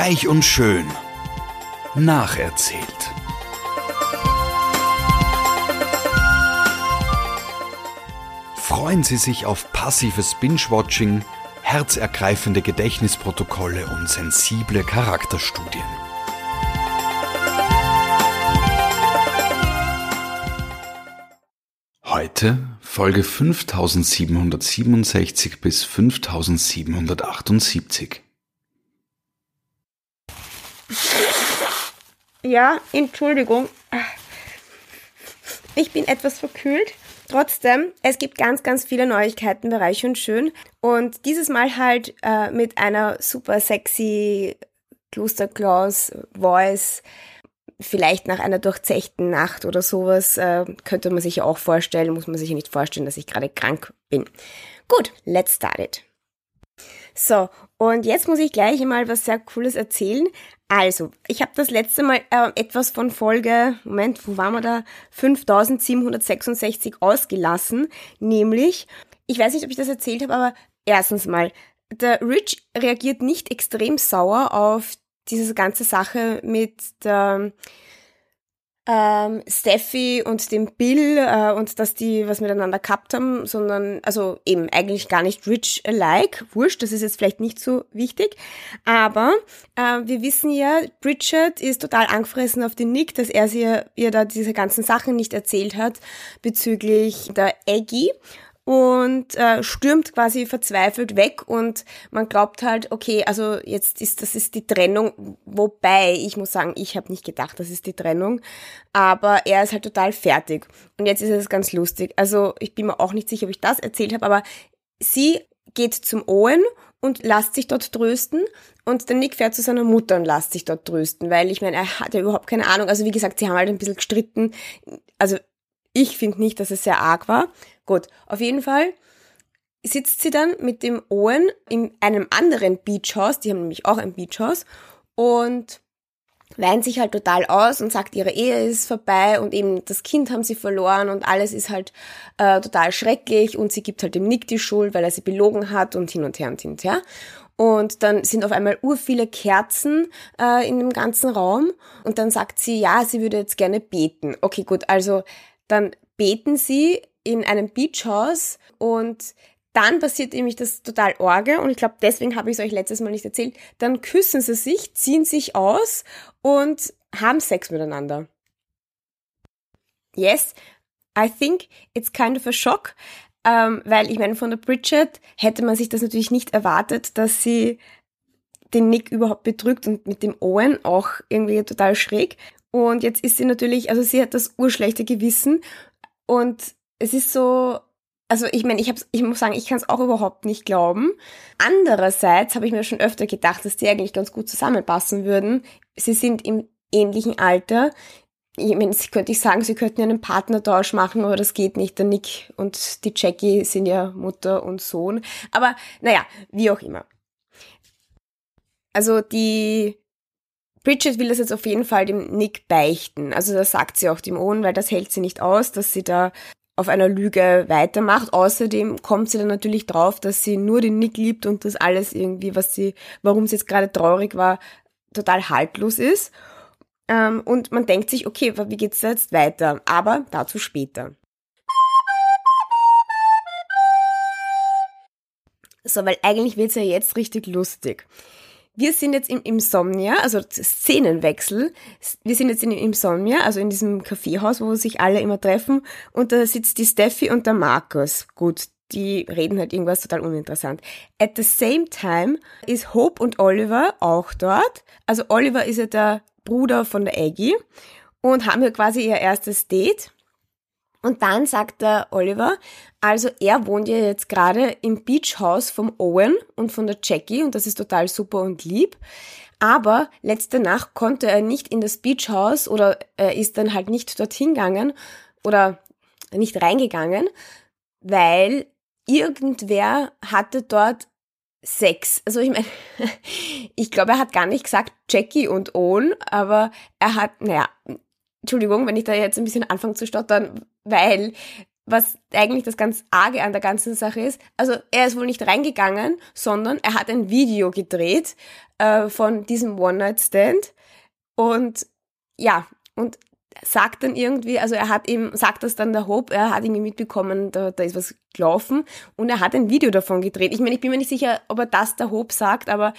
Reich und schön. Nacherzählt. Freuen Sie sich auf passives Binge-Watching, herzergreifende Gedächtnisprotokolle und sensible Charakterstudien. Heute Folge 5767 bis 5778. Ja, Entschuldigung. Ich bin etwas verkühlt. Trotzdem, es gibt ganz, ganz viele Neuigkeiten bei Reich und Schön. Und dieses Mal halt äh, mit einer super sexy Klosterklaus-Voice. Vielleicht nach einer durchzechten Nacht oder sowas äh, könnte man sich ja auch vorstellen, muss man sich ja nicht vorstellen, dass ich gerade krank bin. Gut, let's start it. So, und jetzt muss ich gleich mal was sehr Cooles erzählen. Also, ich habe das letzte Mal äh, etwas von Folge, Moment, wo waren wir da? 5766 ausgelassen, nämlich, ich weiß nicht, ob ich das erzählt habe, aber erstens mal, der Rich reagiert nicht extrem sauer auf diese ganze Sache mit der ähm, Steffi und dem Bill äh, und dass die was miteinander gehabt haben, sondern also eben eigentlich gar nicht rich alike. Wurscht, das ist jetzt vielleicht nicht so wichtig. Aber äh, wir wissen ja, Bridget ist total angefressen auf den Nick, dass er sie, ihr da diese ganzen Sachen nicht erzählt hat bezüglich der Aggie und äh, stürmt quasi verzweifelt weg und man glaubt halt, okay, also jetzt ist das ist die Trennung, wobei ich muss sagen, ich habe nicht gedacht, das ist die Trennung, aber er ist halt total fertig und jetzt ist es ganz lustig. Also ich bin mir auch nicht sicher, ob ich das erzählt habe, aber sie geht zum Owen und lasst sich dort trösten und der Nick fährt zu seiner Mutter und lasst sich dort trösten, weil ich meine, er hat ja überhaupt keine Ahnung. Also wie gesagt, sie haben halt ein bisschen gestritten. Also ich finde nicht, dass es sehr arg war. Gut, auf jeden Fall sitzt sie dann mit dem Owen in einem anderen Beachhaus, die haben nämlich auch ein Beachhaus, und weint sich halt total aus und sagt, ihre Ehe ist vorbei und eben das Kind haben sie verloren und alles ist halt äh, total schrecklich und sie gibt halt dem Nick die Schuld, weil er sie belogen hat und hin und her und hin und her. Und dann sind auf einmal ur viele Kerzen äh, in dem ganzen Raum und dann sagt sie, ja, sie würde jetzt gerne beten. Okay, gut, also dann beten sie in einem Beachhaus und dann passiert nämlich das total Orge und ich glaube, deswegen habe ich es euch letztes Mal nicht erzählt. Dann küssen sie sich, ziehen sich aus und haben Sex miteinander. Yes, I think it's kind of a shock, ähm, weil ich meine, von der Bridget hätte man sich das natürlich nicht erwartet, dass sie den Nick überhaupt betrügt und mit dem Owen auch irgendwie total schräg. Und jetzt ist sie natürlich, also sie hat das urschlechte Gewissen und es ist so, also ich meine, ich, hab's, ich muss sagen, ich kann es auch überhaupt nicht glauben. Andererseits habe ich mir schon öfter gedacht, dass die eigentlich ganz gut zusammenpassen würden. Sie sind im ähnlichen Alter. Ich meine, könnte ich sagen, sie könnten einen Partnertausch machen, aber das geht nicht. Der Nick und die Jackie sind ja Mutter und Sohn. Aber naja, wie auch immer. Also die Bridget will das jetzt auf jeden Fall dem Nick beichten. Also das sagt sie auch dem Owen, weil das hält sie nicht aus, dass sie da auf einer Lüge weitermacht. Außerdem kommt sie dann natürlich drauf, dass sie nur den Nick liebt und das alles irgendwie, was sie, warum sie jetzt gerade traurig war, total haltlos ist. Ähm, und man denkt sich, okay, wie geht's da jetzt weiter? Aber dazu später. So, weil eigentlich wird's ja jetzt richtig lustig. Wir sind jetzt im Insomnia, also Szenenwechsel. Wir sind jetzt in Insomnia, also in diesem Kaffeehaus, wo sich alle immer treffen. Und da sitzt die Steffi und der Markus. Gut, die reden halt irgendwas total uninteressant. At the same time ist Hope und Oliver auch dort. Also Oliver ist ja der Bruder von der Aggie und haben ja quasi ihr erstes Date. Und dann sagt der Oliver, also er wohnt ja jetzt gerade im Beachhaus vom Owen und von der Jackie und das ist total super und lieb. Aber letzte Nacht konnte er nicht in das Beachhaus oder er ist dann halt nicht dorthin gegangen oder nicht reingegangen, weil irgendwer hatte dort Sex. Also ich meine, ich glaube, er hat gar nicht gesagt Jackie und Owen, aber er hat, naja, Entschuldigung, wenn ich da jetzt ein bisschen anfange zu stottern, weil was eigentlich das ganz arge an der ganzen Sache ist. Also er ist wohl nicht reingegangen, sondern er hat ein Video gedreht äh, von diesem One-Night-Stand und ja, und sagt dann irgendwie, also er hat eben, sagt das dann der Hope, er hat irgendwie mitbekommen, da, da ist was gelaufen und er hat ein Video davon gedreht. Ich meine, ich bin mir nicht sicher, ob er das der Hope sagt, aber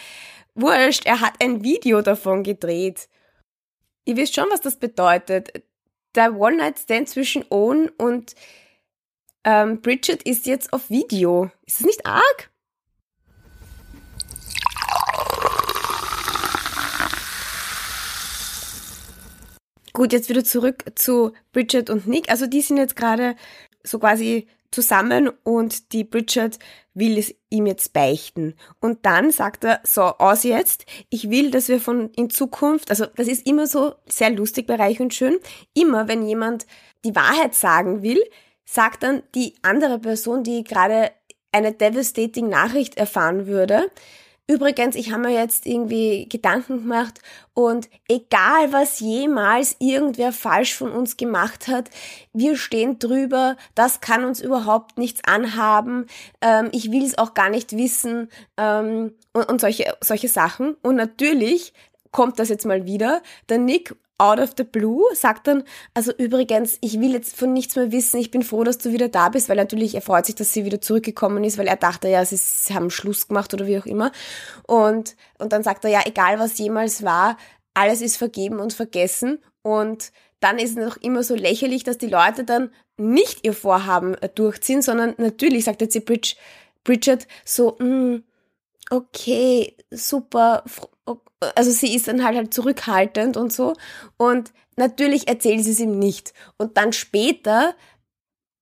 wurscht, er hat ein Video davon gedreht. Ihr wisst schon, was das bedeutet. Der One-Night-Stand zwischen Owen und ähm, Bridget ist jetzt auf Video. Ist das nicht arg? Gut, jetzt wieder zurück zu Bridget und Nick. Also die sind jetzt gerade so quasi zusammen und die Bridget will es ihm jetzt beichten. Und dann sagt er, so, aus jetzt, ich will, dass wir von in Zukunft, also das ist immer so sehr lustig bei Reich und Schön, immer wenn jemand die Wahrheit sagen will, sagt dann die andere Person, die gerade eine devastating Nachricht erfahren würde, Übrigens, ich habe mir jetzt irgendwie Gedanken gemacht und egal was jemals irgendwer falsch von uns gemacht hat, wir stehen drüber, das kann uns überhaupt nichts anhaben, ähm, ich will es auch gar nicht wissen ähm, und, und solche, solche Sachen. Und natürlich kommt das jetzt mal wieder. Der Nick out of the blue sagt dann, also übrigens, ich will jetzt von nichts mehr wissen, ich bin froh, dass du wieder da bist, weil natürlich er freut sich, dass sie wieder zurückgekommen ist, weil er dachte, ja, sie, sie haben Schluss gemacht oder wie auch immer. Und, und dann sagt er, ja, egal was jemals war, alles ist vergeben und vergessen. Und dann ist es noch immer so lächerlich, dass die Leute dann nicht ihr Vorhaben äh, durchziehen, sondern natürlich sagt jetzt die Bridge, Bridget so, mm, okay, super, also sie ist dann halt, halt zurückhaltend und so. Und natürlich erzählt sie es ihm nicht. Und dann später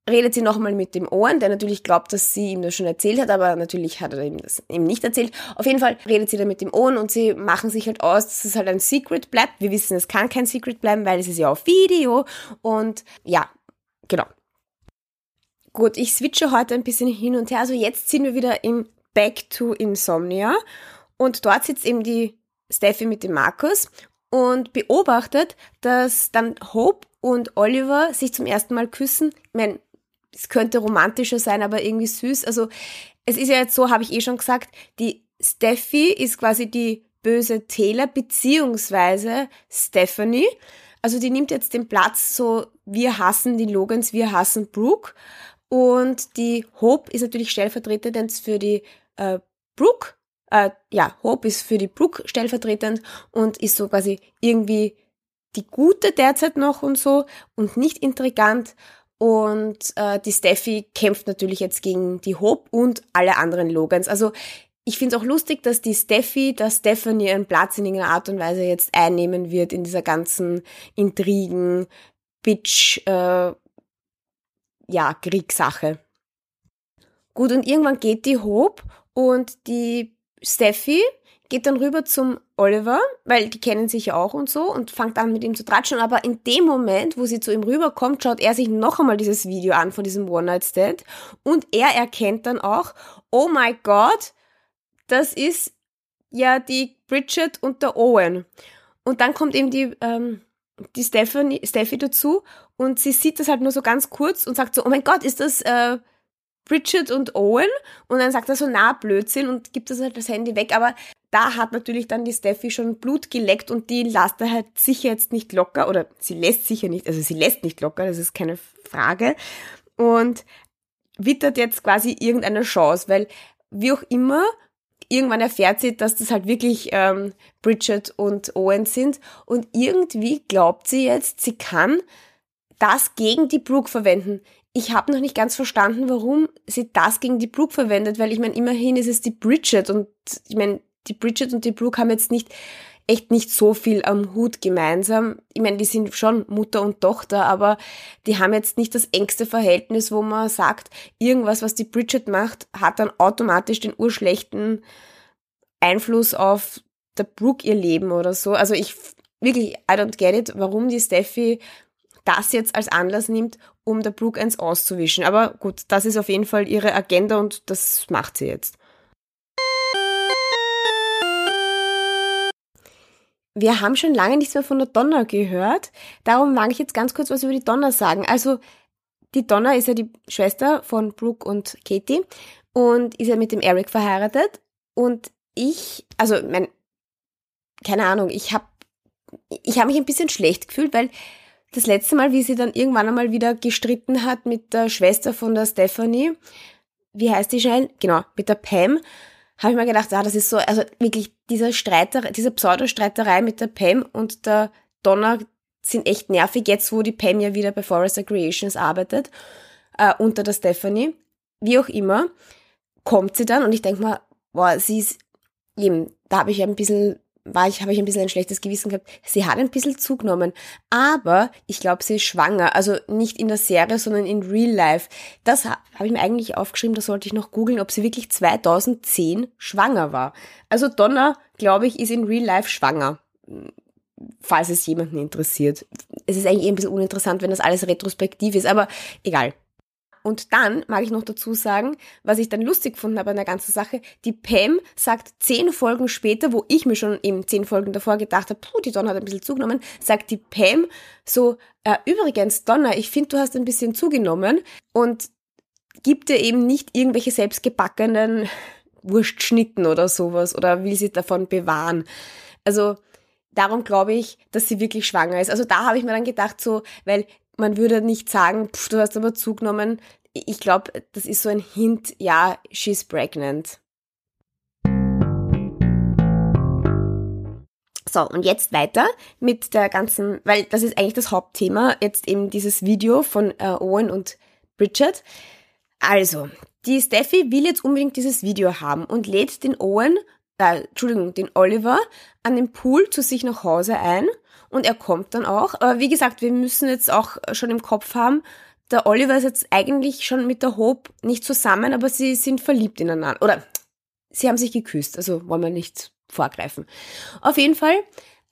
redet sie nochmal mit dem Ohren, der natürlich glaubt, dass sie ihm das schon erzählt hat, aber natürlich hat er ihm das eben nicht erzählt. Auf jeden Fall redet sie dann mit dem Ohren und sie machen sich halt aus, dass es halt ein Secret bleibt. Wir wissen, es kann kein Secret bleiben, weil es ist ja auf Video und ja, genau. Gut, ich switche heute ein bisschen hin und her. Also jetzt sind wir wieder im Back to Insomnia und dort sitzt eben die Steffi mit dem Markus und beobachtet, dass dann Hope und Oliver sich zum ersten Mal küssen. Ich meine, es könnte romantischer sein, aber irgendwie süß. Also es ist ja jetzt so, habe ich eh schon gesagt, die Steffi ist quasi die böse Taylor beziehungsweise Stephanie. Also die nimmt jetzt den Platz so, wir hassen die Logans, wir hassen Brooke. Und die Hope ist natürlich stellvertretend für die äh, Brooke äh, ja, Hope ist für die Brooke stellvertretend und ist so quasi irgendwie die Gute derzeit noch und so und nicht intrigant. Und äh, die Steffi kämpft natürlich jetzt gegen die Hope und alle anderen Logans. Also ich finde es auch lustig, dass die Steffi, dass Stephanie ihren Platz in irgendeiner Art und Weise jetzt einnehmen wird in dieser ganzen Intrigen, Bitch, äh, ja, Kriegssache. Gut, und irgendwann geht die Hope und die Steffi geht dann rüber zum Oliver, weil die kennen sich ja auch und so und fängt an mit ihm zu tratschen. Aber in dem Moment, wo sie zu ihm rüberkommt, schaut er sich noch einmal dieses Video an von diesem One-Night-Stand und er erkennt dann auch, oh my God, das ist ja die Bridget und der Owen. Und dann kommt eben die, ähm, die Stephanie, Steffi dazu und sie sieht das halt nur so ganz kurz und sagt so, oh mein Gott, ist das äh, Bridget und Owen. Und dann sagt er so, na, Blödsinn und gibt das halt das Handy weg, aber da hat natürlich dann die Steffi schon Blut geleckt und die lässt er halt sicher jetzt nicht locker oder sie lässt sicher nicht, also sie lässt nicht locker, das ist keine Frage. Und wittert jetzt quasi irgendeine Chance, weil wie auch immer, irgendwann erfährt sie, dass das halt wirklich ähm, Bridget und Owen sind. Und irgendwie glaubt sie jetzt, sie kann das gegen die Brooke verwenden ich habe noch nicht ganz verstanden, warum sie das gegen die Brooke verwendet, weil ich meine, immerhin ist es die Bridget und ich meine, die Bridget und die Brooke haben jetzt nicht echt nicht so viel am Hut gemeinsam. Ich meine, die sind schon Mutter und Tochter, aber die haben jetzt nicht das engste Verhältnis, wo man sagt, irgendwas, was die Bridget macht, hat dann automatisch den urschlechten Einfluss auf der Brooke ihr Leben oder so. Also ich wirklich, I don't get it, warum die Steffi das jetzt als Anlass nimmt, um der Brooke eins auszuwischen. Aber gut, das ist auf jeden Fall ihre Agenda und das macht sie jetzt. Wir haben schon lange nichts mehr von der Donna gehört, darum mag ich jetzt ganz kurz was über die Donna sagen. Also die Donna ist ja die Schwester von Brooke und Katie und ist ja mit dem Eric verheiratet. Und ich, also mein, keine Ahnung, ich habe ich hab mich ein bisschen schlecht gefühlt, weil das letzte Mal, wie sie dann irgendwann einmal wieder gestritten hat mit der Schwester von der Stephanie, wie heißt die schnell? Genau, mit der Pam, habe ich mir gedacht, ah, das ist so, also wirklich dieser Streiter, diese Pseudostreiterei mit der Pam und der Donna sind echt nervig, jetzt wo die Pam ja wieder bei Forrester Creations arbeitet, äh, unter der Stephanie. Wie auch immer, kommt sie dann und ich denke mal, boah, sie ist eben, da habe ich ein bisschen war ich, habe ich ein bisschen ein schlechtes Gewissen gehabt. Sie hat ein bisschen zugenommen. Aber ich glaube, sie ist schwanger. Also nicht in der Serie, sondern in Real Life. Das habe ich mir eigentlich aufgeschrieben, da sollte ich noch googeln, ob sie wirklich 2010 schwanger war. Also Donna, glaube ich, ist in Real Life schwanger. Falls es jemanden interessiert. Es ist eigentlich eh ein bisschen uninteressant, wenn das alles retrospektiv ist, aber egal. Und dann mag ich noch dazu sagen, was ich dann lustig gefunden habe an der ganzen Sache, die Pam sagt zehn Folgen später, wo ich mir schon eben zehn Folgen davor gedacht habe, puh, die Donna hat ein bisschen zugenommen, sagt die Pam so, äh, übrigens, Donna, ich finde, du hast ein bisschen zugenommen und gibt dir eben nicht irgendwelche selbstgebackenen Wurstschnitten oder sowas oder will sie davon bewahren. Also darum glaube ich, dass sie wirklich schwanger ist. Also da habe ich mir dann gedacht, so, weil man würde nicht sagen, pff, du hast aber zugenommen. Ich glaube, das ist so ein Hint, ja, she's pregnant. So, und jetzt weiter mit der ganzen, weil das ist eigentlich das Hauptthema, jetzt eben dieses Video von äh, Owen und Bridget. Also, die Steffi will jetzt unbedingt dieses Video haben und lädt den Owen, äh, Entschuldigung, den Oliver an den Pool zu sich nach Hause ein und er kommt dann auch. Aber wie gesagt, wir müssen jetzt auch schon im Kopf haben, der Oliver ist jetzt eigentlich schon mit der Hope nicht zusammen, aber sie sind verliebt ineinander. Oder sie haben sich geküsst, also wollen wir nicht vorgreifen. Auf jeden Fall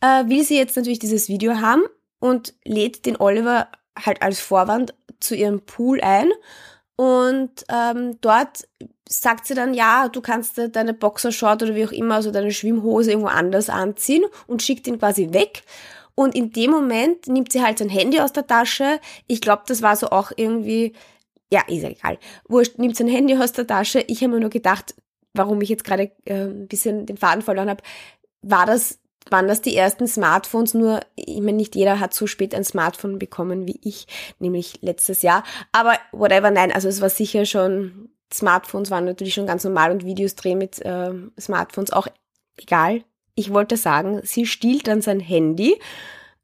äh, will sie jetzt natürlich dieses Video haben und lädt den Oliver halt als Vorwand zu ihrem Pool ein. Und ähm, dort sagt sie dann, ja, du kannst deine Boxershort oder wie auch immer, also deine Schwimmhose irgendwo anders anziehen und schickt ihn quasi weg. Und in dem Moment nimmt sie halt sein Handy aus der Tasche. Ich glaube, das war so auch irgendwie, ja, ist egal. Wurscht, nimmt sein Handy aus der Tasche. Ich habe mir nur gedacht, warum ich jetzt gerade äh, ein bisschen den Faden verloren habe, war das, waren das die ersten Smartphones, nur, ich meine, nicht jeder hat so spät ein Smartphone bekommen wie ich, nämlich letztes Jahr. Aber whatever, nein, also es war sicher schon, Smartphones waren natürlich schon ganz normal und Videos drehen mit äh, Smartphones auch egal, ich wollte sagen, sie stiehlt dann sein Handy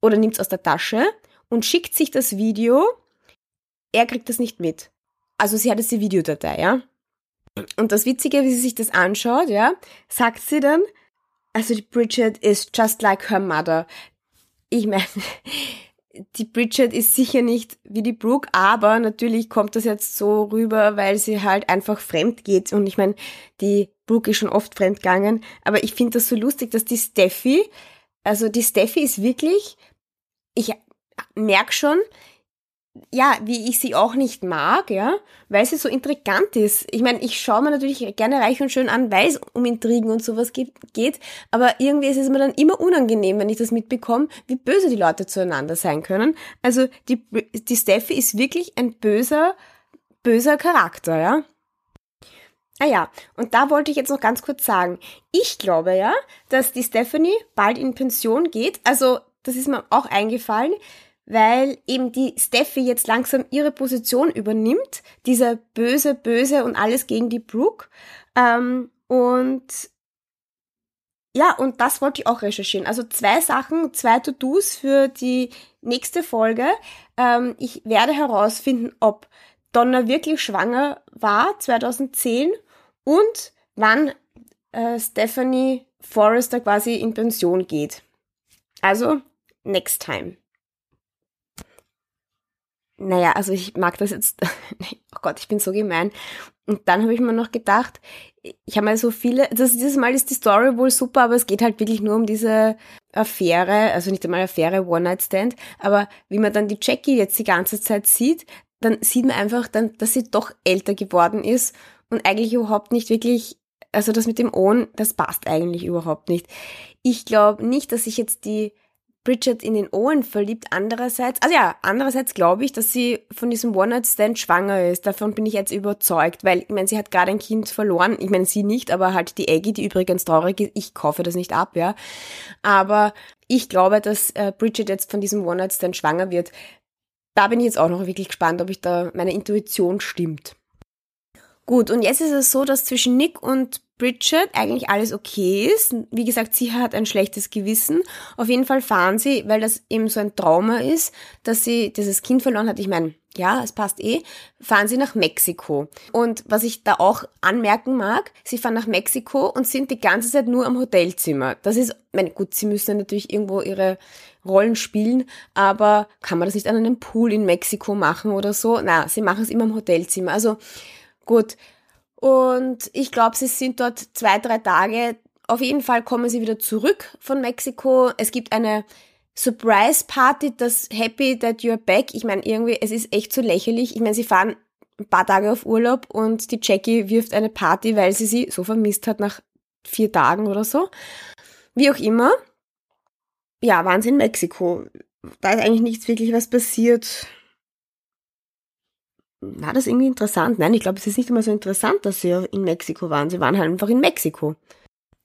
oder nimmt es aus der Tasche und schickt sich das Video. Er kriegt das nicht mit. Also sie hat jetzt die Videodatei, ja. Und das Witzige, wie sie sich das anschaut, ja, sagt sie dann, also die Bridget is just like her mother. Ich meine, die Bridget ist sicher nicht wie die Brooke, aber natürlich kommt das jetzt so rüber, weil sie halt einfach fremd geht. Und ich meine, die Brooke ist schon oft fremdgegangen, aber ich finde das so lustig, dass die Steffi, also die Steffi ist wirklich, ich merke schon, ja, wie ich sie auch nicht mag, ja, weil sie so intrigant ist. Ich meine, ich schaue mir natürlich gerne reich und schön an, weil es um Intrigen und sowas geht, aber irgendwie ist es mir dann immer unangenehm, wenn ich das mitbekomme, wie böse die Leute zueinander sein können. Also die, die Steffi ist wirklich ein böser, böser Charakter, ja. Ah ja, und da wollte ich jetzt noch ganz kurz sagen. Ich glaube ja, dass die Stephanie bald in Pension geht. Also, das ist mir auch eingefallen weil eben die Steffi jetzt langsam ihre Position übernimmt, dieser böse, böse und alles gegen die Brooke. Ähm, und ja, und das wollte ich auch recherchieren. Also zwei Sachen, zwei To-Dos für die nächste Folge. Ähm, ich werde herausfinden, ob Donna wirklich schwanger war 2010 und wann äh, Stephanie Forrester quasi in Pension geht. Also, next time. Naja, also ich mag das jetzt, oh Gott, ich bin so gemein. Und dann habe ich mir noch gedacht, ich habe mal so viele, das, dieses Mal ist die Story wohl super, aber es geht halt wirklich nur um diese Affäre, also nicht einmal Affäre, One-Night-Stand, aber wie man dann die Jackie jetzt die ganze Zeit sieht, dann sieht man einfach dann, dass sie doch älter geworden ist und eigentlich überhaupt nicht wirklich, also das mit dem Ohn, das passt eigentlich überhaupt nicht. Ich glaube nicht, dass sich jetzt die Bridget in den Owen verliebt. Andererseits, also ja, andererseits glaube ich, dass sie von diesem One-Night-Stand schwanger ist. Davon bin ich jetzt überzeugt, weil, ich meine, sie hat gerade ein Kind verloren. Ich meine, sie nicht, aber halt die Aggie, die übrigens traurig ist. Ich kaufe das nicht ab, ja. Aber ich glaube, dass äh, Bridget jetzt von diesem One-Night-Stand schwanger wird. Da bin ich jetzt auch noch wirklich gespannt, ob ich da meine Intuition stimmt. Gut, und jetzt ist es so, dass zwischen Nick und Bridget eigentlich alles okay ist. Wie gesagt, sie hat ein schlechtes Gewissen. Auf jeden Fall fahren sie, weil das eben so ein Trauma ist, dass sie dieses Kind verloren hat. Ich meine, ja, es passt eh, fahren sie nach Mexiko. Und was ich da auch anmerken mag, sie fahren nach Mexiko und sind die ganze Zeit nur am Hotelzimmer. Das ist, meine, gut, sie müssen natürlich irgendwo ihre Rollen spielen, aber kann man das nicht an einem Pool in Mexiko machen oder so? Na, sie machen es immer im Hotelzimmer. Also, gut, und ich glaube, sie sind dort zwei, drei Tage. Auf jeden Fall kommen sie wieder zurück von Mexiko. Es gibt eine Surprise Party, das Happy That You're Back. Ich meine, irgendwie, es ist echt so lächerlich. Ich meine, sie fahren ein paar Tage auf Urlaub und die Jackie wirft eine Party, weil sie sie so vermisst hat nach vier Tagen oder so. Wie auch immer. Ja, waren sie in Mexiko. Da ist eigentlich nichts wirklich was passiert war das irgendwie interessant? Nein, ich glaube, es ist nicht immer so interessant, dass sie in Mexiko waren. Sie waren halt einfach in Mexiko.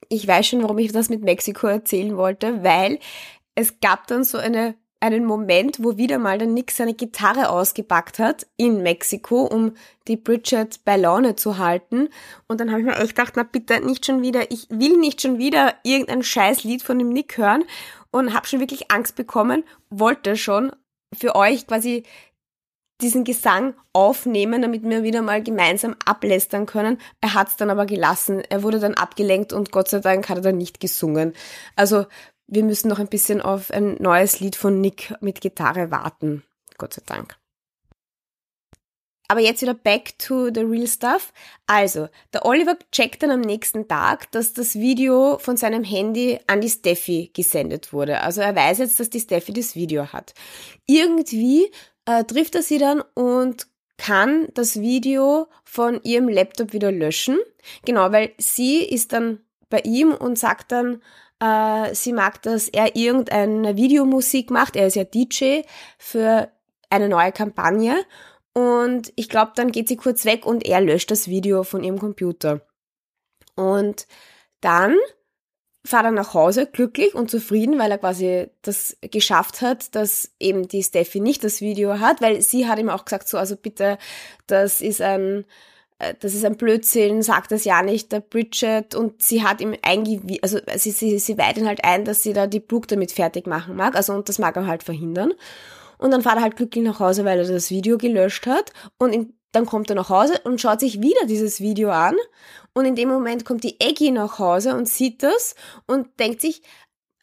Ich weiß schon, warum ich das mit Mexiko erzählen wollte, weil es gab dann so eine, einen Moment, wo wieder mal der Nick seine Gitarre ausgepackt hat in Mexiko, um die Bridget bei Laune zu halten. Und dann habe ich mir echt gedacht, na bitte nicht schon wieder, ich will nicht schon wieder irgendein scheiß Lied von dem Nick hören und habe schon wirklich Angst bekommen, wollte schon für euch quasi diesen Gesang aufnehmen, damit wir wieder mal gemeinsam ablästern können. Er hat es dann aber gelassen. Er wurde dann abgelenkt und Gott sei Dank hat er dann nicht gesungen. Also wir müssen noch ein bisschen auf ein neues Lied von Nick mit Gitarre warten. Gott sei Dank. Aber jetzt wieder back to the real stuff. Also, der Oliver checkt dann am nächsten Tag, dass das Video von seinem Handy an die Steffi gesendet wurde. Also er weiß jetzt, dass die Steffi das Video hat. Irgendwie äh, trifft er sie dann und kann das Video von ihrem Laptop wieder löschen. Genau, weil sie ist dann bei ihm und sagt dann, äh, sie mag, dass er irgendeine Videomusik macht. Er ist ja DJ für eine neue Kampagne. Und ich glaube, dann geht sie kurz weg und er löscht das Video von ihrem Computer. Und dann fahrt er nach Hause glücklich und zufrieden, weil er quasi das geschafft hat, dass eben die Steffi nicht das Video hat, weil sie hat ihm auch gesagt, so, also bitte, das ist ein, äh, das ist ein Blödsinn, sagt das ja nicht der Bridget. Und sie hat ihm eingewiesen, also sie, sie, sie weiht ihn halt ein, dass sie da die Brooke damit fertig machen mag, also und das mag er halt verhindern. Und dann fährt er halt glücklich nach Hause, weil er das Video gelöscht hat. Und in, dann kommt er nach Hause und schaut sich wieder dieses Video an und in dem Moment kommt die Eggy nach Hause und sieht das und denkt sich,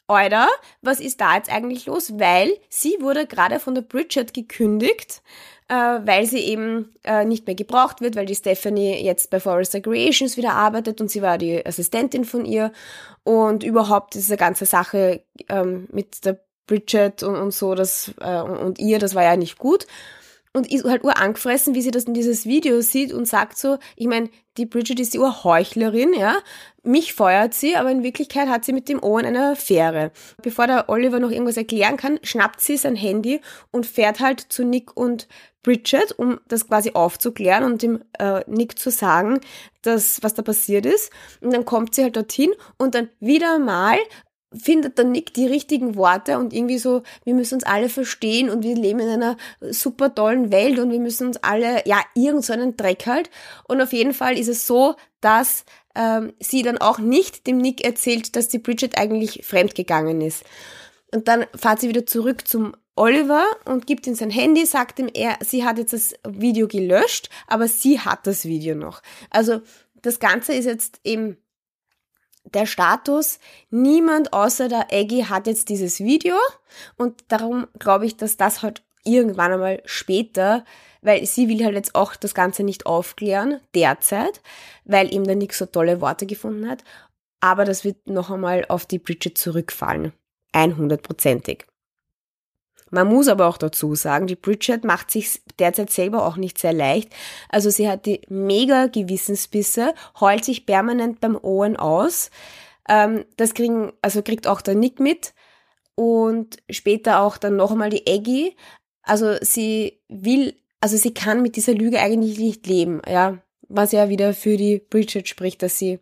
Alter, was ist da jetzt eigentlich los? Weil sie wurde gerade von der Bridget gekündigt, äh, weil sie eben äh, nicht mehr gebraucht wird, weil die Stephanie jetzt bei Forrester Creations wieder arbeitet und sie war die Assistentin von ihr. Und überhaupt diese ganze Sache ähm, mit der Bridget und, und so das, äh, und ihr, das war ja nicht gut und ist halt urangefressen, wie sie das in dieses Video sieht und sagt so, ich meine, die Bridget ist die Urheuchlerin, ja, mich feuert sie, aber in Wirklichkeit hat sie mit dem Owen eine Affäre. Bevor der Oliver noch irgendwas erklären kann, schnappt sie sein Handy und fährt halt zu Nick und Bridget, um das quasi aufzuklären und dem äh, Nick zu sagen, dass, was da passiert ist. Und dann kommt sie halt dorthin und dann wieder mal findet der Nick die richtigen Worte und irgendwie so, wir müssen uns alle verstehen und wir leben in einer super tollen Welt und wir müssen uns alle, ja, irgend so einen Dreck halt. Und auf jeden Fall ist es so, dass ähm, sie dann auch nicht dem Nick erzählt, dass die Bridget eigentlich fremdgegangen ist. Und dann fahrt sie wieder zurück zum Oliver und gibt ihm sein Handy, sagt ihm, er, sie hat jetzt das Video gelöscht, aber sie hat das Video noch. Also das Ganze ist jetzt eben der Status, niemand außer der Eggy hat jetzt dieses Video und darum glaube ich, dass das halt irgendwann einmal später, weil sie will halt jetzt auch das Ganze nicht aufklären, derzeit, weil ihm der Nick so tolle Worte gefunden hat, aber das wird noch einmal auf die Bridget zurückfallen. 100%ig. Man muss aber auch dazu sagen, die Bridget macht sich derzeit selber auch nicht sehr leicht. Also sie hat die mega Gewissensbisse, heult sich permanent beim Owen aus. Ähm, das kriegen, also kriegt auch der Nick mit. und später auch dann noch einmal die Eggy. Also sie will, also sie kann mit dieser Lüge eigentlich nicht leben, ja. Was ja wieder für die Bridget spricht, dass sie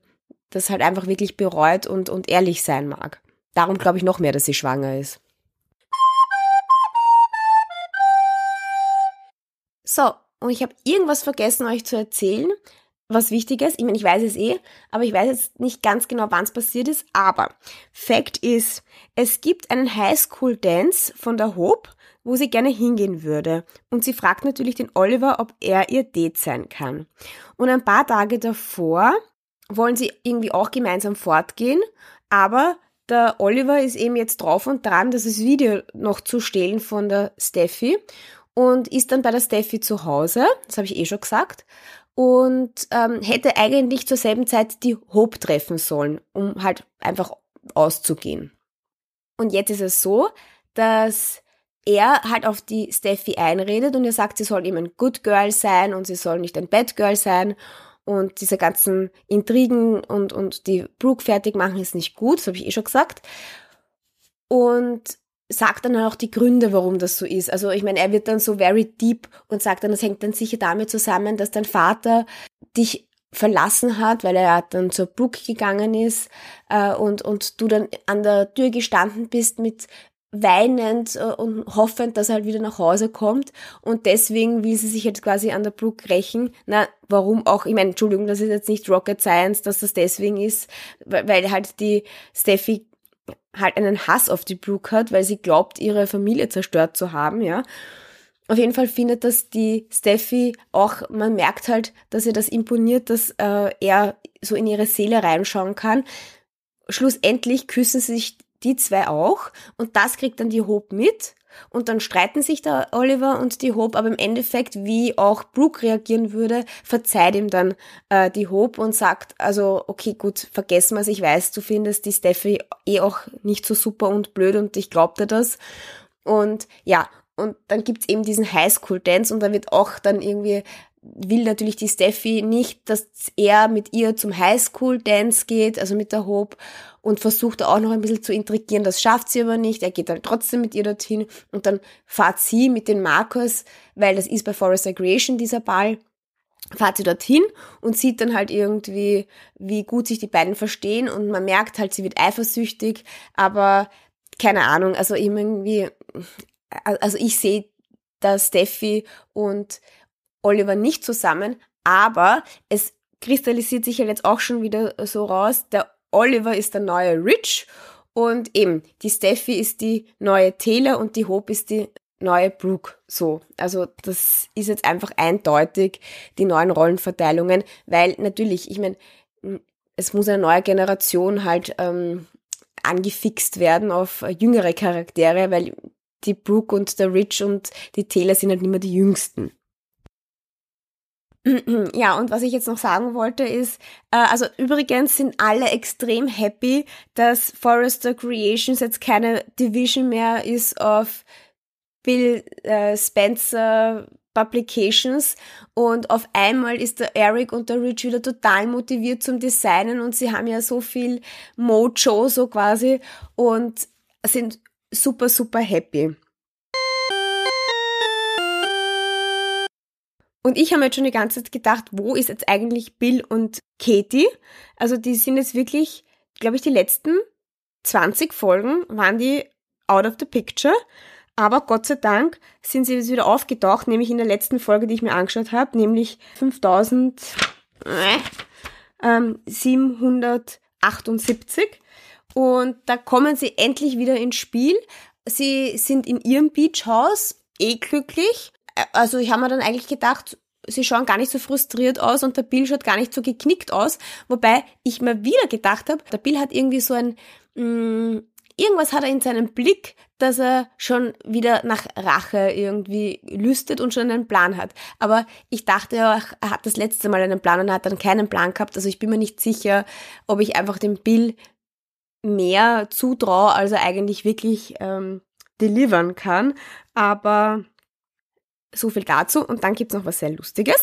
das halt einfach wirklich bereut und, und ehrlich sein mag. Darum glaube ich noch mehr, dass sie schwanger ist. So, und ich habe irgendwas vergessen, euch zu erzählen, was wichtig ist. Ich meine, ich weiß es eh, aber ich weiß jetzt nicht ganz genau, wann es passiert ist. Aber Fact ist, es gibt einen Highschool-Dance von der Hope, wo sie gerne hingehen würde. Und sie fragt natürlich den Oliver, ob er ihr Date sein kann. Und ein paar Tage davor wollen sie irgendwie auch gemeinsam fortgehen, aber der Oliver ist eben jetzt drauf und dran, das Video noch zu stehlen von der Steffi und ist dann bei der Steffi zu Hause, das habe ich eh schon gesagt, und ähm, hätte eigentlich zur selben Zeit die Hope treffen sollen, um halt einfach auszugehen. Und jetzt ist es so, dass er halt auf die Steffi einredet und er sagt, sie soll eben ein Good Girl sein und sie soll nicht ein Bad Girl sein und diese ganzen Intrigen und, und die Brooke fertig machen ist nicht gut, das habe ich eh schon gesagt. Und sagt dann auch die Gründe, warum das so ist. Also ich meine, er wird dann so very deep und sagt dann, das hängt dann sicher damit zusammen, dass dein Vater dich verlassen hat, weil er dann zur Brooke gegangen ist äh, und, und du dann an der Tür gestanden bist mit weinend äh, und hoffend, dass er halt wieder nach Hause kommt. Und deswegen will sie sich jetzt quasi an der Brooke rächen. Na, warum auch? Ich meine, Entschuldigung, das ist jetzt nicht Rocket Science, dass das deswegen ist, weil halt die Steffi halt einen Hass auf die Brooke hat, weil sie glaubt, ihre Familie zerstört zu haben, ja. Auf jeden Fall findet das die Steffi auch, man merkt halt, dass ihr das imponiert, dass äh, er so in ihre Seele reinschauen kann. Schlussendlich küssen sich die zwei auch und das kriegt dann die Hope mit und dann streiten sich der Oliver und die Hope, aber im Endeffekt, wie auch Brooke reagieren würde, verzeiht ihm dann äh, die Hope und sagt, also okay, gut, vergessen wir es, ich weiß, du findest die Steffi eh auch nicht so super und blöd und ich glaubte das. Und ja, und dann gibt's eben diesen Highschool-Dance und da wird auch dann irgendwie will natürlich die Steffi nicht, dass er mit ihr zum Highschool-Dance geht, also mit der Hope, und versucht auch noch ein bisschen zu intrigieren. Das schafft sie aber nicht. Er geht dann trotzdem mit ihr dorthin und dann fahrt sie mit den Marcus, weil das ist bei Forest Recreation dieser Ball, fahrt sie dorthin und sieht dann halt irgendwie, wie gut sich die beiden verstehen und man merkt halt, sie wird eifersüchtig, aber keine Ahnung, also irgendwie, also ich sehe da Steffi und Oliver nicht zusammen, aber es kristallisiert sich ja jetzt auch schon wieder so raus, der Oliver ist der neue Rich und eben die Steffi ist die neue Taylor und die Hope ist die neue Brooke. So, also das ist jetzt einfach eindeutig die neuen Rollenverteilungen, weil natürlich, ich meine, es muss eine neue Generation halt ähm, angefixt werden auf jüngere Charaktere, weil die Brooke und der Rich und die Taylor sind halt nicht mehr die jüngsten. Ja, und was ich jetzt noch sagen wollte ist, äh, also übrigens sind alle extrem happy, dass Forrester Creations jetzt keine Division mehr ist auf Bill äh, Spencer Publications und auf einmal ist der Eric und der Rich wieder total motiviert zum Designen und sie haben ja so viel Mojo so quasi und sind super, super happy. Und ich habe jetzt schon die ganze Zeit gedacht, wo ist jetzt eigentlich Bill und Katie? Also die sind jetzt wirklich, glaube ich, die letzten 20 Folgen waren die out of the picture. Aber Gott sei Dank sind sie jetzt wieder aufgetaucht, nämlich in der letzten Folge, die ich mir angeschaut habe, nämlich 5778. Und da kommen sie endlich wieder ins Spiel. Sie sind in ihrem Beachhaus, eh glücklich also ich habe mir dann eigentlich gedacht, sie schauen gar nicht so frustriert aus und der Bill schaut gar nicht so geknickt aus, wobei ich mir wieder gedacht habe, der Bill hat irgendwie so ein mh, mm, irgendwas hat er in seinem Blick, dass er schon wieder nach Rache irgendwie lüstet und schon einen Plan hat. Aber ich dachte ja, er hat das letzte Mal einen Plan und er hat dann keinen Plan gehabt. Also ich bin mir nicht sicher, ob ich einfach dem Bill mehr zutraue, als er eigentlich wirklich ähm, delivern kann. Aber so viel dazu. Und dann gibt's noch was sehr Lustiges.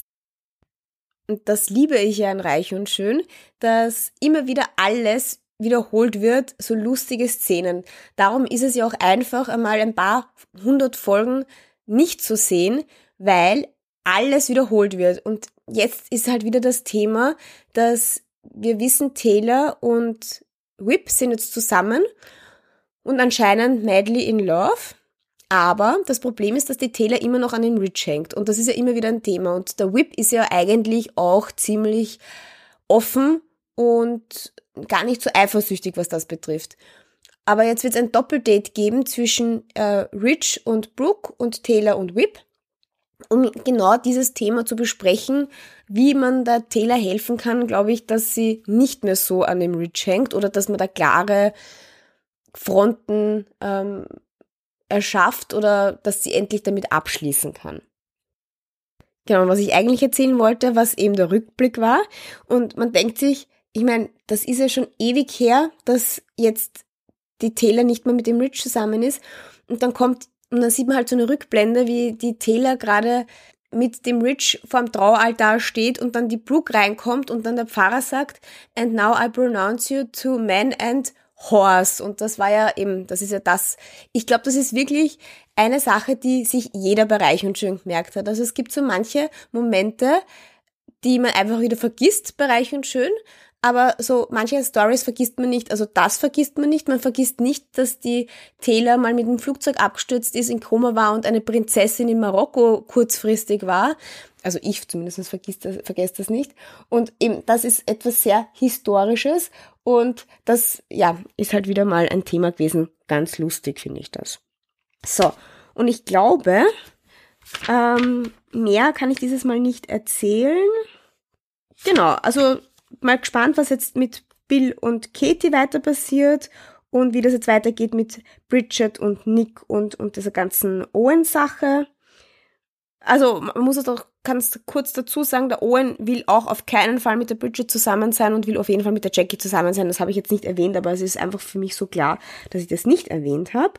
Und das liebe ich ja in Reich und Schön, dass immer wieder alles wiederholt wird, so lustige Szenen. Darum ist es ja auch einfach, einmal ein paar hundert Folgen nicht zu sehen, weil alles wiederholt wird. Und jetzt ist halt wieder das Thema, dass wir wissen, Taylor und Whip sind jetzt zusammen und anscheinend madly in love. Aber das Problem ist, dass die Taylor immer noch an den Rich hängt. Und das ist ja immer wieder ein Thema. Und der Whip ist ja eigentlich auch ziemlich offen und gar nicht so eifersüchtig, was das betrifft. Aber jetzt wird es ein Doppeldate geben zwischen äh, Rich und Brooke und Taylor und Whip, um genau dieses Thema zu besprechen, wie man der Taylor helfen kann, glaube ich, dass sie nicht mehr so an dem Rich hängt oder dass man da klare Fronten ähm, erschafft oder dass sie endlich damit abschließen kann. Genau, was ich eigentlich erzählen wollte, was eben der Rückblick war. Und man denkt sich, ich meine, das ist ja schon ewig her, dass jetzt die Taylor nicht mehr mit dem Rich zusammen ist. Und dann kommt, und dann sieht man halt so eine Rückblende, wie die Taylor gerade mit dem Rich vorm Traualtar steht und dann die Brooke reinkommt und dann der Pfarrer sagt, and now I pronounce you to man and horse. Und das war ja eben, das ist ja das. Ich glaube, das ist wirklich eine Sache, die sich jeder Bereich und schön gemerkt hat. Also es gibt so manche Momente, die man einfach wieder vergisst, Bereich und schön. Aber so manche Stories vergisst man nicht, also das vergisst man nicht. Man vergisst nicht, dass die Taylor mal mit dem Flugzeug abgestürzt ist, in Koma war und eine Prinzessin in Marokko kurzfristig war. Also ich zumindest vergisst das, vergesse das nicht. Und eben, das ist etwas sehr Historisches und das, ja, ist halt wieder mal ein Thema gewesen. Ganz lustig finde ich das. So, und ich glaube, ähm, mehr kann ich dieses Mal nicht erzählen. Genau, also mal gespannt, was jetzt mit Bill und Katie weiter passiert und wie das jetzt weitergeht mit Bridget und Nick und, und dieser ganzen Owen-Sache. Also man muss es doch ganz kurz dazu sagen, der Owen will auch auf keinen Fall mit der Bridget zusammen sein und will auf jeden Fall mit der Jackie zusammen sein. Das habe ich jetzt nicht erwähnt, aber es ist einfach für mich so klar, dass ich das nicht erwähnt habe.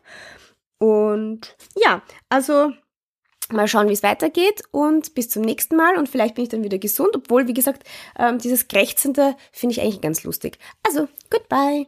Und ja, also Mal schauen, wie es weitergeht und bis zum nächsten Mal und vielleicht bin ich dann wieder gesund, obwohl, wie gesagt, ähm, dieses Krächzende finde ich eigentlich ganz lustig. Also, goodbye!